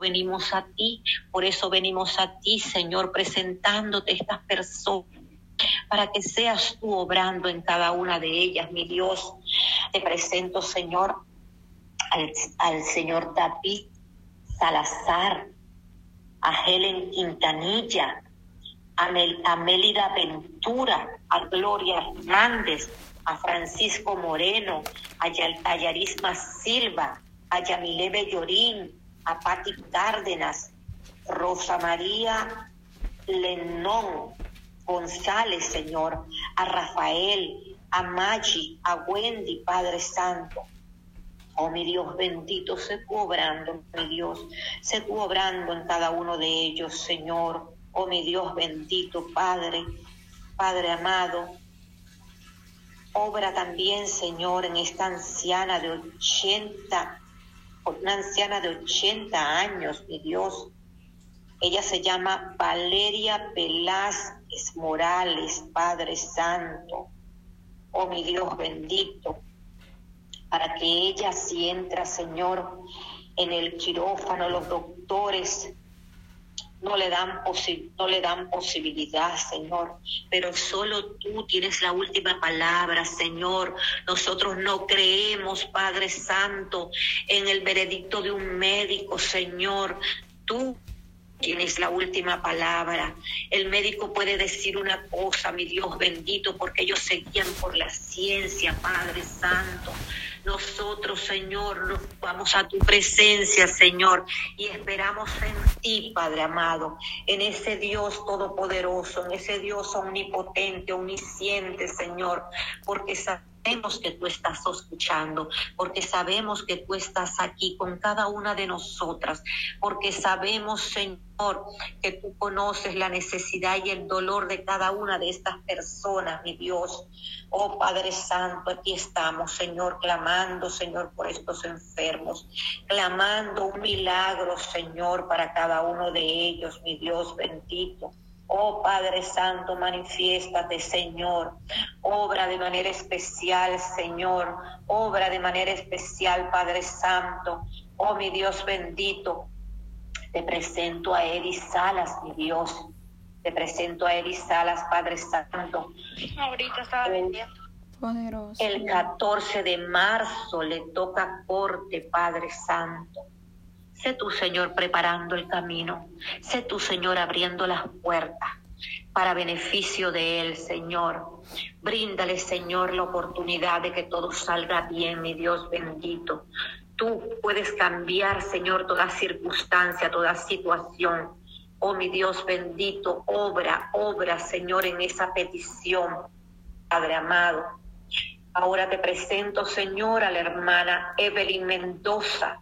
venimos a ti, por eso venimos a ti, Señor, presentándote estas personas para que seas tú obrando en cada una de ellas, mi Dios. Te presento, Señor, al, señor David Salazar, a Helen Quintanilla, a, Mélida Ventura, a Gloria Hernández, a Francisco Moreno, a, Yarisma Silva, a Yamile Bellorín, a Patti Cárdenas, Rosa María Lenón González, Señor, a Rafael, a Maggi, a Wendy, Padre Santo. Oh, mi Dios bendito, sé tú obrando, mi Dios, sé tú obrando en cada uno de ellos, Señor. Oh, mi Dios bendito, Padre, Padre amado. Obra también, Señor, en esta anciana de 80 una anciana de 80 años, mi Dios. Ella se llama Valeria Velázquez Morales, Padre Santo. Oh, mi Dios bendito, para que ella si entra, Señor, en el quirófano, los doctores no le dan no le dan posibilidad, Señor, pero solo tú tienes la última palabra, Señor. Nosotros no creemos, Padre Santo, en el veredicto de un médico, Señor. Tú tienes la última palabra. El médico puede decir una cosa, mi Dios bendito, porque ellos seguían por la ciencia, Padre Santo. Nosotros, Señor, vamos a tu presencia, Señor, y esperamos en ti, Padre amado, en ese Dios todopoderoso, en ese Dios omnipotente, omnisciente, Señor, porque sabemos que tú estás escuchando, porque sabemos que tú estás aquí con cada una de nosotras, porque sabemos, Señor, que tú conoces la necesidad y el dolor de cada una de estas personas, mi Dios. Oh Padre Santo, aquí estamos, Señor, clamando, Señor, por estos enfermos, clamando un milagro, Señor, para cada uno de ellos, mi Dios bendito. Oh Padre Santo, manifiéstate, Señor. Obra de manera especial, Señor. Obra de manera especial, Padre Santo. Oh mi Dios bendito. Te presento a Edith Salas, mi Dios. Te presento a Edith Salas, Padre Santo. Ahorita estaba Poderoso. El 14 de marzo le toca corte, Padre Santo. Sé tú, Señor, preparando el camino. Sé tú, Señor, abriendo las puertas para beneficio de él, Señor. Bríndale, Señor, la oportunidad de que todo salga bien, mi Dios bendito. Tú puedes cambiar, Señor, toda circunstancia, toda situación. Oh, mi Dios bendito, obra, obra, Señor, en esa petición, Padre amado. Ahora te presento, Señor, a la hermana Evelyn Mendoza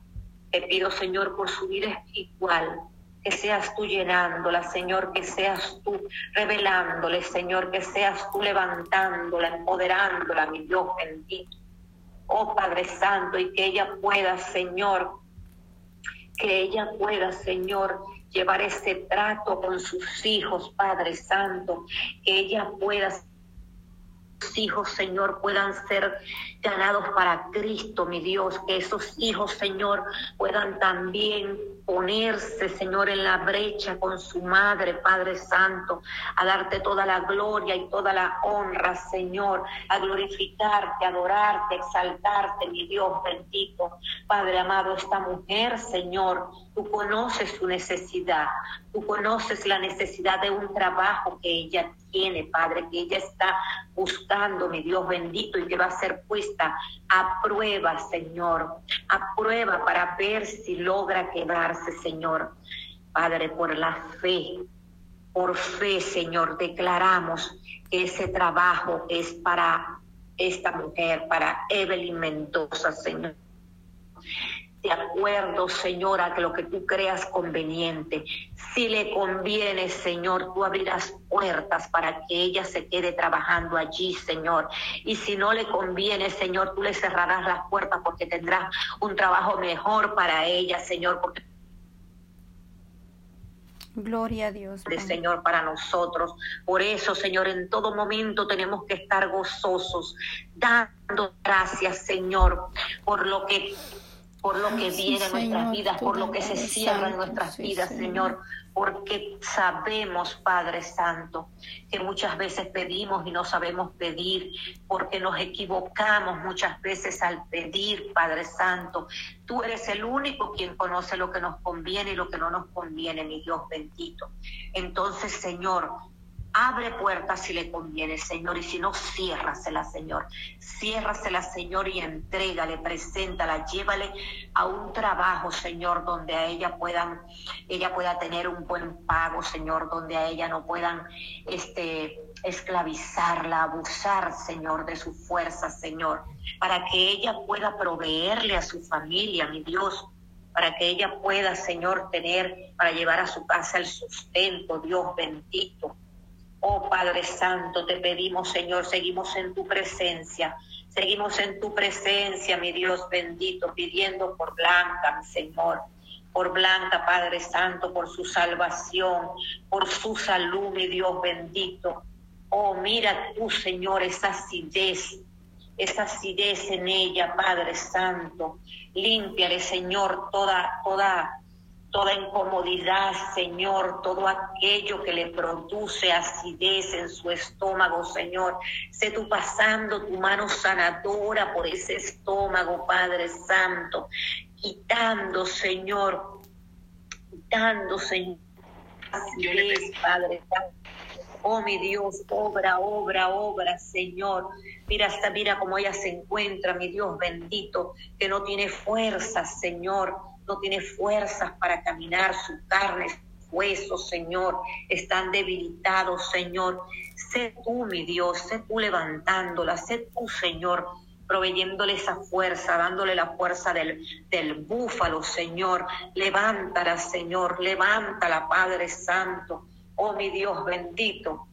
te pido, Señor, por su vida espiritual, que seas tú llenándola, Señor, que seas tú revelándole, Señor, que seas tú levantándola, empoderándola, mi Dios bendito. Oh Padre Santo, y que ella pueda, Señor, que ella pueda, Señor, llevar ese trato con sus hijos, Padre Santo, que ella pueda, hijos, Señor, puedan ser ganados para Cristo, mi Dios, que esos hijos, Señor, puedan también ponerse, Señor, en la brecha con su madre, Padre Santo, a darte toda la gloria y toda la honra, Señor, a glorificarte, adorarte, exaltarte, mi Dios bendito. Padre amado, esta mujer, Señor, tú conoces su necesidad, tú conoces la necesidad de un trabajo que ella tiene, Padre, que ella está buscando, mi Dios bendito, y que va a ser puesta a prueba, Señor, a prueba para ver si logra quedarse, Señor. Padre, por la fe, por fe, Señor, declaramos que ese trabajo es para esta mujer, para Evelyn Mendoza, Señor de acuerdo, Señor, a lo que tú creas conveniente. Si le conviene, Señor, tú abrirás puertas para que ella se quede trabajando allí, Señor. Y si no le conviene, Señor, tú le cerrarás las puertas porque tendrás un trabajo mejor para ella, Señor, porque Gloria a Dios. Señor, para nosotros. Por eso, Señor, en todo momento tenemos que estar gozosos, dando gracias, Señor, por lo que por lo que viene en nuestras vidas, por lo que se cierra en nuestras vidas, Señor porque sabemos, Padre Santo, que muchas veces pedimos y no sabemos pedir, porque nos equivocamos muchas veces al pedir, Padre Santo. Tú eres el único quien conoce lo que nos conviene y lo que no nos conviene, mi Dios bendito. Entonces, Señor, Abre puertas si le conviene, Señor, y si no, ciérrasela, Señor. Ciérrasela, Señor, y entrégale, preséntala, llévale a un trabajo, Señor, donde a ella puedan, ella pueda tener un buen pago, Señor, donde a ella no puedan este, esclavizarla, abusar, Señor, de su fuerza, Señor, para que ella pueda proveerle a su familia, mi Dios, para que ella pueda, Señor, tener para llevar a su casa el sustento, Dios bendito. Oh Padre Santo, te pedimos, Señor, seguimos en tu presencia. Seguimos en tu presencia, mi Dios bendito, pidiendo por Blanca, mi Señor. Por Blanca, Padre Santo, por su salvación, por su salud, mi Dios bendito. Oh, mira tú, Señor, esa acidez, esa acidez en ella, Padre Santo. Límpiale, Señor, toda, toda toda incomodidad, Señor, todo aquello que le produce acidez en su estómago, Señor. Sé tú pasando tu mano sanadora por ese estómago, Padre Santo, quitando, Señor, quitando, Señor, acidez, Padre Santo. Oh, mi Dios, obra, obra, obra, Señor. Mira mira cómo ella se encuentra, mi Dios bendito, que no tiene fuerza, Señor no tiene fuerzas para caminar, su carne, huesos, Señor, están debilitados, Señor. Sé tú, mi Dios, sé tú levantándola, sé tú, Señor, proveyéndole esa fuerza, dándole la fuerza del, del búfalo, Señor. Levántala, Señor, levántala, Padre Santo. Oh, mi Dios bendito.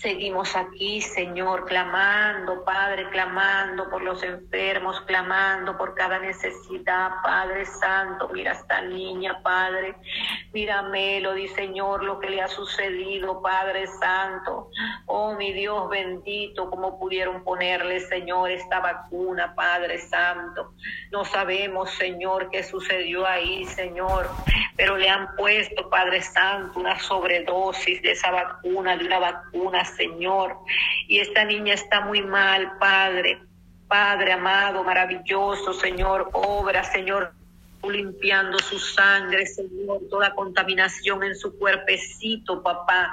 Seguimos aquí, Señor, clamando, Padre, clamando por los enfermos, clamando por cada necesidad, Padre Santo. Mira esta niña, Padre. Mira Melody, Señor, lo que le ha sucedido, Padre Santo. Oh, mi Dios bendito, cómo pudieron ponerle, Señor, esta vacuna, Padre Santo. No sabemos, Señor, qué sucedió ahí, Señor, pero le han puesto, Padre Santo, una sobredosis de esa vacuna, de una vacuna Señor. Y esta niña está muy mal, Padre. Padre amado, maravilloso, Señor, obra, Señor, limpiando su sangre, Señor, toda contaminación en su cuerpecito, papá.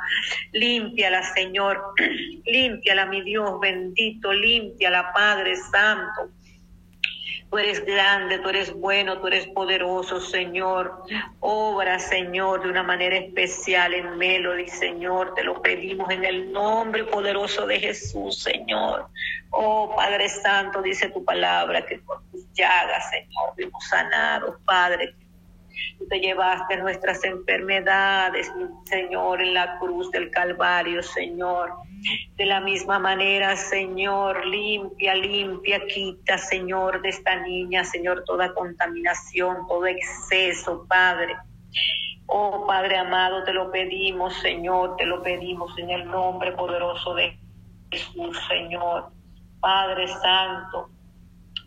Límpiala, Señor, límpiala, mi Dios bendito, límpiala, Padre Santo. Tú eres grande, tú eres bueno, tú eres poderoso, Señor. Obra, Señor, de una manera especial en Melody, Señor. Te lo pedimos en el nombre poderoso de Jesús, Señor. Oh, Padre Santo, dice tu palabra que por tus llagas, Señor, fuimos sanados, Padre Te llevaste nuestras enfermedades, Señor, en la cruz del Calvario, Señor. De la misma manera, Señor, limpia, limpia, quita, Señor, de esta niña, Señor, toda contaminación, todo exceso, Padre. Oh Padre amado, te lo pedimos, Señor, te lo pedimos en el nombre poderoso de Jesús, Señor. Padre Santo,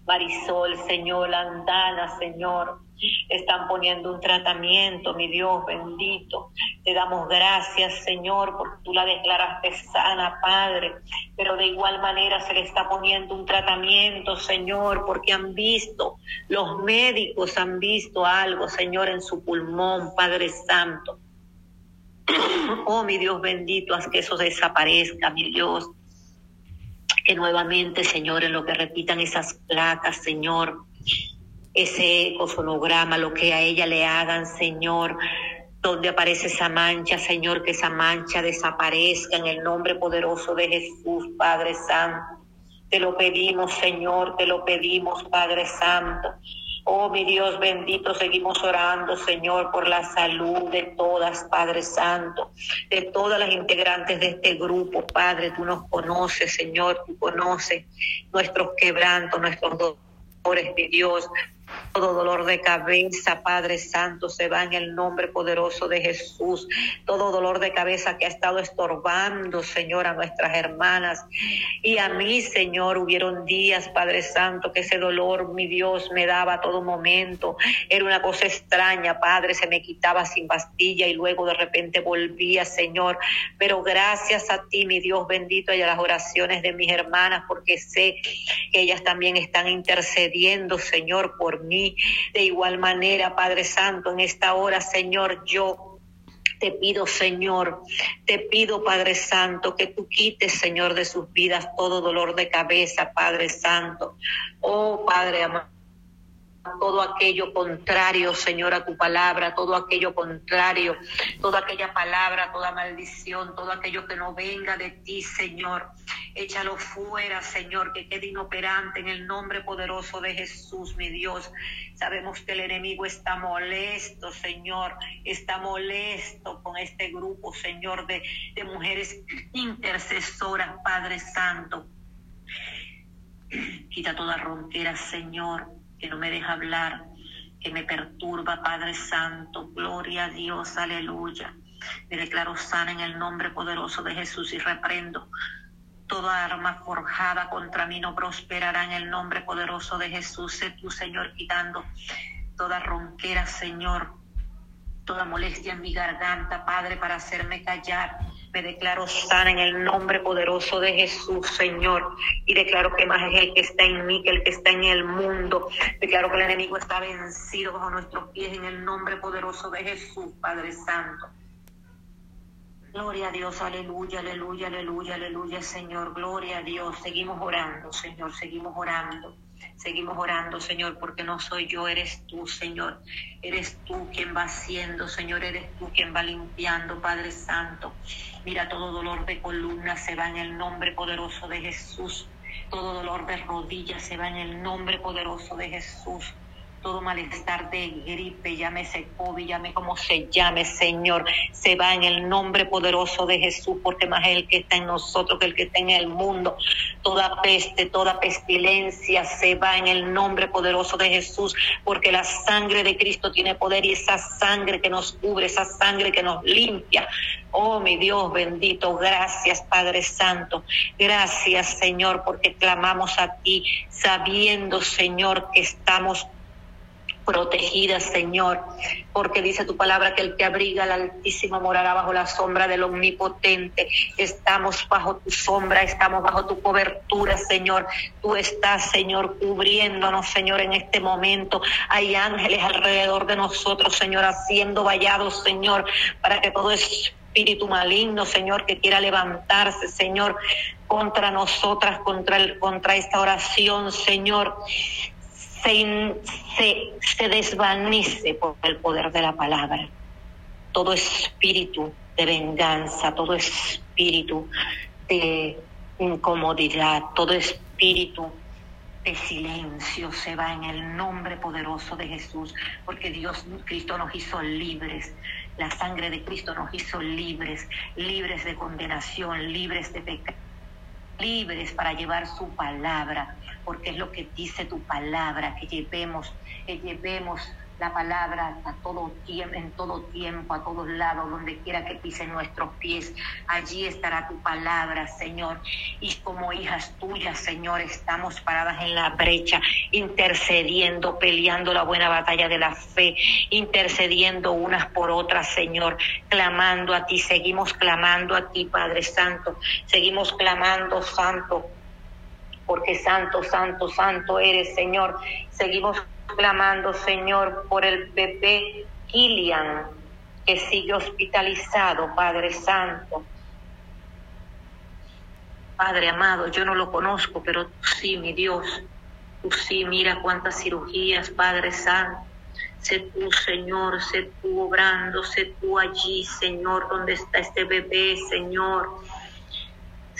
Marisol, Señor, Andana, Señor están poniendo un tratamiento, mi Dios bendito. Te damos gracias, Señor, porque tú la declaraste sana, Padre. Pero de igual manera se le está poniendo un tratamiento, Señor, porque han visto, los médicos han visto algo, Señor, en su pulmón, Padre Santo. Oh, mi Dios bendito, haz que eso desaparezca, mi Dios. Que nuevamente, Señor, en lo que repitan esas placas, Señor, ese ecosonograma, lo que a ella le hagan, Señor, donde aparece esa mancha, Señor, que esa mancha desaparezca en el nombre poderoso de Jesús, Padre Santo. Te lo pedimos, Señor, te lo pedimos, Padre Santo. Oh, mi Dios bendito, seguimos orando, Señor, por la salud de todas, Padre Santo, de todas las integrantes de este grupo, Padre. Tú nos conoces, Señor, tú conoces nuestros quebrantos, nuestros dolores, mi Dios. Todo dolor de cabeza, Padre Santo, se va en el nombre poderoso de Jesús. Todo dolor de cabeza que ha estado estorbando, Señor, a nuestras hermanas. Y a mí, Señor, hubieron días, Padre Santo, que ese dolor, mi Dios, me daba a todo momento. Era una cosa extraña, Padre, se me quitaba sin pastilla y luego de repente volvía, Señor. Pero gracias a ti, mi Dios bendito, y a las oraciones de mis hermanas, porque sé que ellas también están intercediendo, Señor, por mí de igual manera, Padre Santo, en esta hora, Señor, yo te pido, Señor, te pido, Padre Santo, que tú quites, Señor, de sus vidas todo dolor de cabeza, Padre Santo. Oh, Padre amado todo aquello contrario, Señor, a tu palabra, todo aquello contrario, toda aquella palabra, toda maldición, todo aquello que no venga de ti, Señor. Échalo fuera, Señor, que quede inoperante en el nombre poderoso de Jesús, mi Dios. Sabemos que el enemigo está molesto, Señor, está molesto con este grupo, Señor, de, de mujeres intercesoras, Padre Santo. Quita toda ronquera, Señor que no me deja hablar, que me perturba, Padre Santo. Gloria a Dios, aleluya. Me declaro sana en el nombre poderoso de Jesús y reprendo. Toda arma forjada contra mí no prosperará en el nombre poderoso de Jesús. Sé tú, Señor, quitando toda ronquera, Señor, toda molestia en mi garganta, Padre, para hacerme callar me declaro sana en el nombre poderoso de Jesús, Señor. Y declaro que más es el que está en mí que el que está en el mundo. Declaro que el enemigo está vencido bajo nuestros pies en el nombre poderoso de Jesús, Padre Santo. Gloria a Dios, aleluya, aleluya, aleluya, aleluya, Señor. Gloria a Dios. Seguimos orando, Señor, seguimos orando. Seguimos orando, Señor, porque no soy yo, eres tú, Señor. Eres tú quien va haciendo, Señor, eres tú quien va limpiando, Padre Santo. Mira, todo dolor de columna se va en el nombre poderoso de Jesús. Todo dolor de rodillas se va en el nombre poderoso de Jesús todo malestar de gripe, llámese COVID, llame como se llame, Señor, se va en el nombre poderoso de Jesús, porque más el que está en nosotros que el que está en el mundo. Toda peste, toda pestilencia se va en el nombre poderoso de Jesús, porque la sangre de Cristo tiene poder y esa sangre que nos cubre, esa sangre que nos limpia. Oh, mi Dios bendito, gracias Padre Santo, gracias Señor, porque clamamos a ti, sabiendo Señor que estamos protegidas, Señor, porque dice tu palabra que el que abriga al Altísimo morará bajo la sombra del Omnipotente. Estamos bajo tu sombra, estamos bajo tu cobertura, Señor. Tú estás, Señor, cubriéndonos, Señor, en este momento. Hay ángeles alrededor de nosotros, Señor, haciendo vallados, Señor, para que todo espíritu maligno, Señor, que quiera levantarse, Señor, contra nosotras, contra, el, contra esta oración, Señor se, desvanece por el poder de la palabra. Todo espíritu de venganza, todo espíritu de incomodidad, todo espíritu de silencio se va en el nombre poderoso de Jesús, porque Dios, Cristo nos hizo libres, la sangre de Cristo nos hizo libres, libres de condenación, libres de pecado libres para llevar su palabra, porque es lo que dice tu palabra, que llevemos, que llevemos la palabra a todo tiempo, en todo tiempo, a todos lados, donde quiera que pisen nuestros pies. Allí estará tu palabra, Señor. Y como hijas tuyas, Señor, estamos paradas en la brecha, intercediendo, peleando la buena batalla de la fe, intercediendo unas por otras, Señor, clamando a ti, seguimos clamando a ti, Padre Santo, seguimos clamando, Santo porque santo, santo, santo eres, Señor. Seguimos clamando, Señor, por el bebé Kilian, que sigue hospitalizado, Padre Santo. Padre amado, yo no lo conozco, pero sí, mi Dios. Tú sí, mira cuántas cirugías, Padre Santo. Sé tú, Señor, sé tú obrando, sé tú allí, Señor, donde está este bebé, Señor.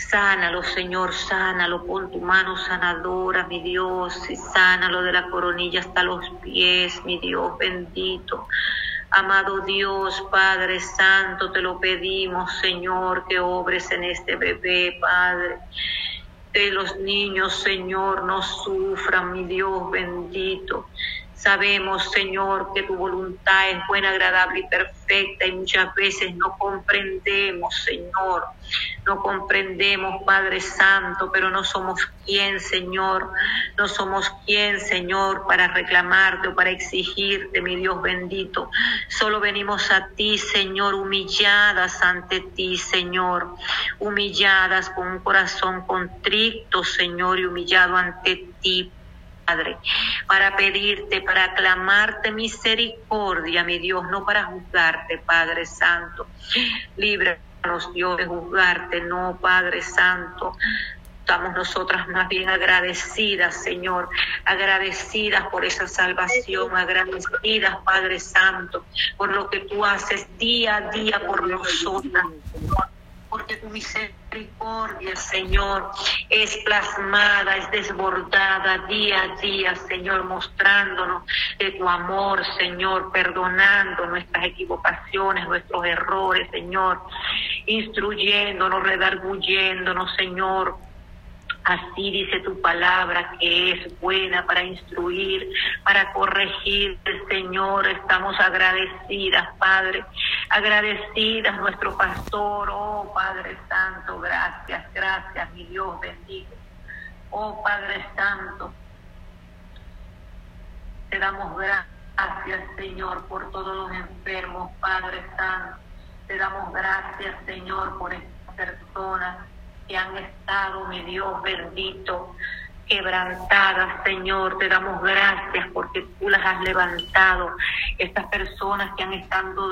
Sánalo, Señor, sánalo, pon tu mano sanadora, mi Dios, y sánalo de la coronilla hasta los pies, mi Dios bendito. Amado Dios, Padre Santo, te lo pedimos, Señor, que obres en este bebé, Padre. Que los niños, Señor, no sufran, mi Dios bendito. Sabemos, Señor, que tu voluntad es buena, agradable y perfecta y muchas veces no comprendemos, Señor. No comprendemos, Padre Santo, pero no somos quien, Señor. No somos quien, Señor, para reclamarte o para exigirte, mi Dios bendito. Solo venimos a ti, Señor, humilladas ante ti, Señor. Humilladas con un corazón contrito, Señor, y humillado ante ti, Padre, para pedirte, para aclamarte misericordia, mi Dios, no para juzgarte, Padre Santo. Líbranos, Dios, de juzgarte, no, Padre Santo. Estamos nosotras más bien agradecidas, Señor, agradecidas por esa salvación, agradecidas, Padre Santo, por lo que tú haces día a día por nosotras, porque tu misericordia, Señor, es plasmada, es desbordada día a día, Señor, mostrándonos de tu amor, Señor, perdonando nuestras equivocaciones, nuestros errores, Señor, instruyéndonos, redarguyéndonos, Señor Así dice tu palabra que es buena para instruir, para corregir, Señor. Estamos agradecidas, Padre. Agradecidas, nuestro pastor. Oh, Padre Santo, gracias, gracias, mi Dios bendito. Oh, Padre Santo, te damos gracias, Señor, por todos los enfermos, Padre Santo. Te damos gracias, Señor, por estas personas que han estado, mi Dios bendito, quebrantadas, Señor. Te damos gracias porque tú las has levantado. Estas personas que han estado